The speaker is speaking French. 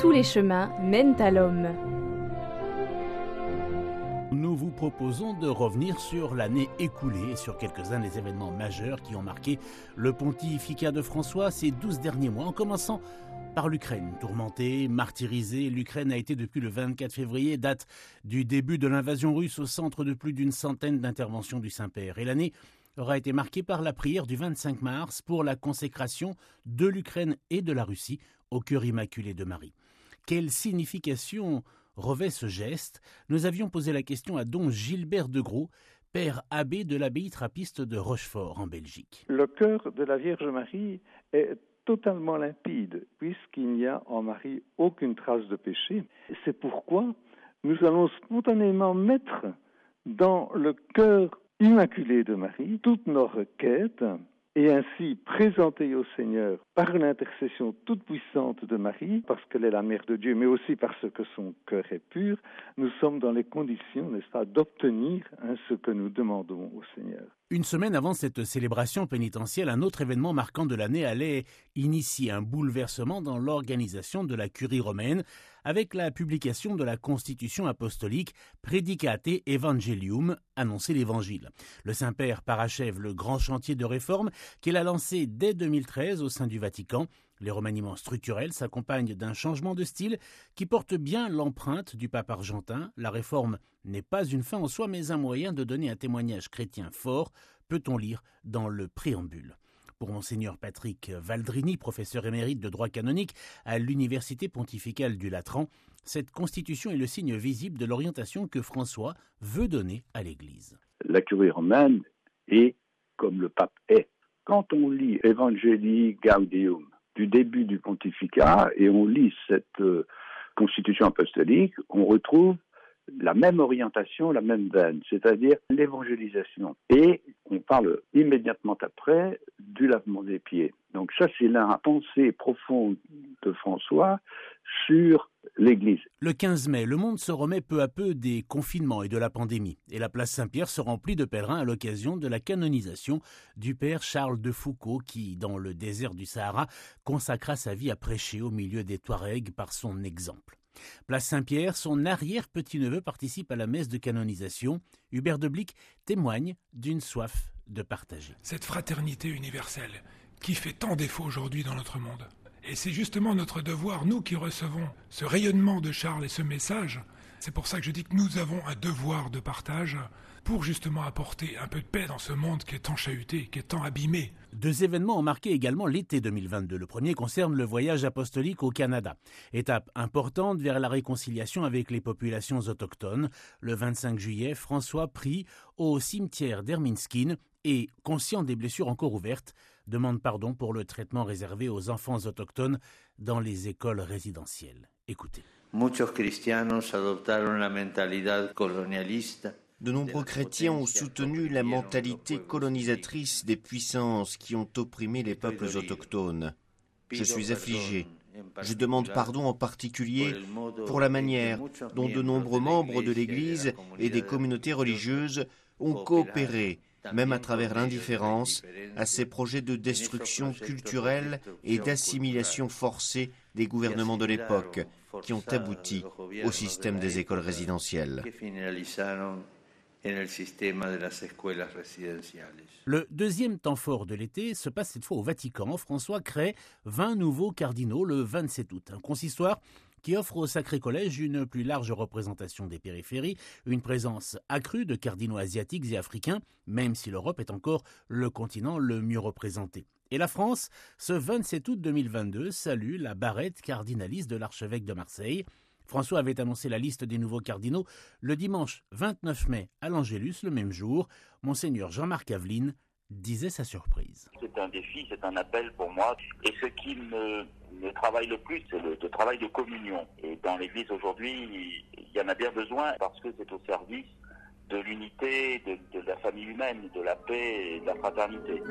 Tous les chemins mènent à l'homme. Nous vous proposons de revenir sur l'année écoulée et sur quelques-uns des événements majeurs qui ont marqué le pontificat de François ces douze derniers mois, en commençant par l'Ukraine. Tourmentée, martyrisée, l'Ukraine a été depuis le 24 février, date du début de l'invasion russe, au centre de plus d'une centaine d'interventions du Saint-Père. Et l'année aura été marquée par la prière du 25 mars pour la consécration de l'Ukraine et de la Russie au cœur immaculé de Marie. Quelle signification revêt ce geste? Nous avions posé la question à don Gilbert de Gros, père abbé de l'abbaye trappiste de Rochefort en Belgique. Le cœur de la Vierge Marie est totalement limpide, puisqu'il n'y a en Marie aucune trace de péché. C'est pourquoi nous allons spontanément mettre dans le cœur immaculé de Marie toutes nos requêtes et ainsi présenter au Seigneur par l'intercession toute puissante de Marie, parce qu'elle est la mère de Dieu, mais aussi parce que son cœur est pur, nous sommes dans les conditions, n'est-ce pas, d'obtenir ce que nous demandons au Seigneur. Une semaine avant cette célébration pénitentielle, un autre événement marquant de l'année allait initier un bouleversement dans l'organisation de la curie romaine avec la publication de la Constitution apostolique Predicate Evangelium, annoncer l'Évangile. Le Saint-Père parachève le grand chantier de réforme qu'il a lancé dès 2013 au sein du Vatican. Les remaniements structurels s'accompagnent d'un changement de style qui porte bien l'empreinte du pape argentin. La réforme n'est pas une fin en soi, mais un moyen de donner un témoignage chrétien fort, peut-on lire dans le préambule. Pour Monseigneur Patrick Valdrini, professeur émérite de droit canonique à l'Université pontificale du Latran, cette constitution est le signe visible de l'orientation que François veut donner à l'Église. La curie romaine est comme le pape est. Quand on lit Evangelii Gaudium du début du pontificat et on lit cette euh, constitution apostolique, on retrouve la même orientation, la même veine, c'est-à-dire l'évangélisation. Et on parle immédiatement après du lavement des pieds. Donc ça, c'est la pensée profonde de François sur l'Église. Le 15 mai, le monde se remet peu à peu des confinements et de la pandémie, et la place Saint-Pierre se remplit de pèlerins à l'occasion de la canonisation du père Charles de Foucault, qui, dans le désert du Sahara, consacra sa vie à prêcher au milieu des Touaregs par son exemple. Place Saint-Pierre, son arrière-petit-neveu participe à la messe de canonisation. Hubert de Blic témoigne d'une soif de partager. Cette fraternité universelle qui fait tant défaut aujourd'hui dans notre monde. Et c'est justement notre devoir, nous qui recevons ce rayonnement de Charles et ce message, c'est pour ça que je dis que nous avons un devoir de partage pour justement apporter un peu de paix dans ce monde qui est tant chahuté, qui est tant abîmé. Deux événements ont marqué également l'été 2022. Le premier concerne le voyage apostolique au Canada. Étape importante vers la réconciliation avec les populations autochtones. Le 25 juillet, François prie au cimetière d'Herminskine et, conscient des blessures encore ouvertes, demande pardon pour le traitement réservé aux enfants autochtones dans les écoles résidentielles. Écoutez. De nombreux chrétiens ont soutenu la mentalité colonisatrice des puissances qui ont opprimé les peuples autochtones. Je suis affligé. Je demande pardon en particulier pour la manière dont de nombreux membres de l'Église et des communautés religieuses ont coopéré même à travers l'indifférence, à ces projets de destruction culturelle et d'assimilation forcée des gouvernements de l'époque, qui ont abouti au système des écoles résidentielles. Le deuxième temps fort de l'été se passe cette fois au Vatican. François crée 20 nouveaux cardinaux le 27 août. Un consistoire qui offre au Sacré Collège une plus large représentation des périphéries, une présence accrue de cardinaux asiatiques et africains, même si l'Europe est encore le continent le mieux représenté. Et la France, ce 27 août 2022, salue la barrette cardinaliste de l'archevêque de Marseille. François avait annoncé la liste des nouveaux cardinaux le dimanche 29 mai à l'Angélus, le même jour. Monseigneur Jean-Marc Aveline disait sa surprise. C'est un défi, c'est un appel pour moi. Et ce qui me, travaille le plus, c'est le, travail de communion. Et dans l'Église aujourd'hui, il y en a bien besoin parce que c'est au service de l'unité, de, de, la famille humaine, de la paix et de la fraternité.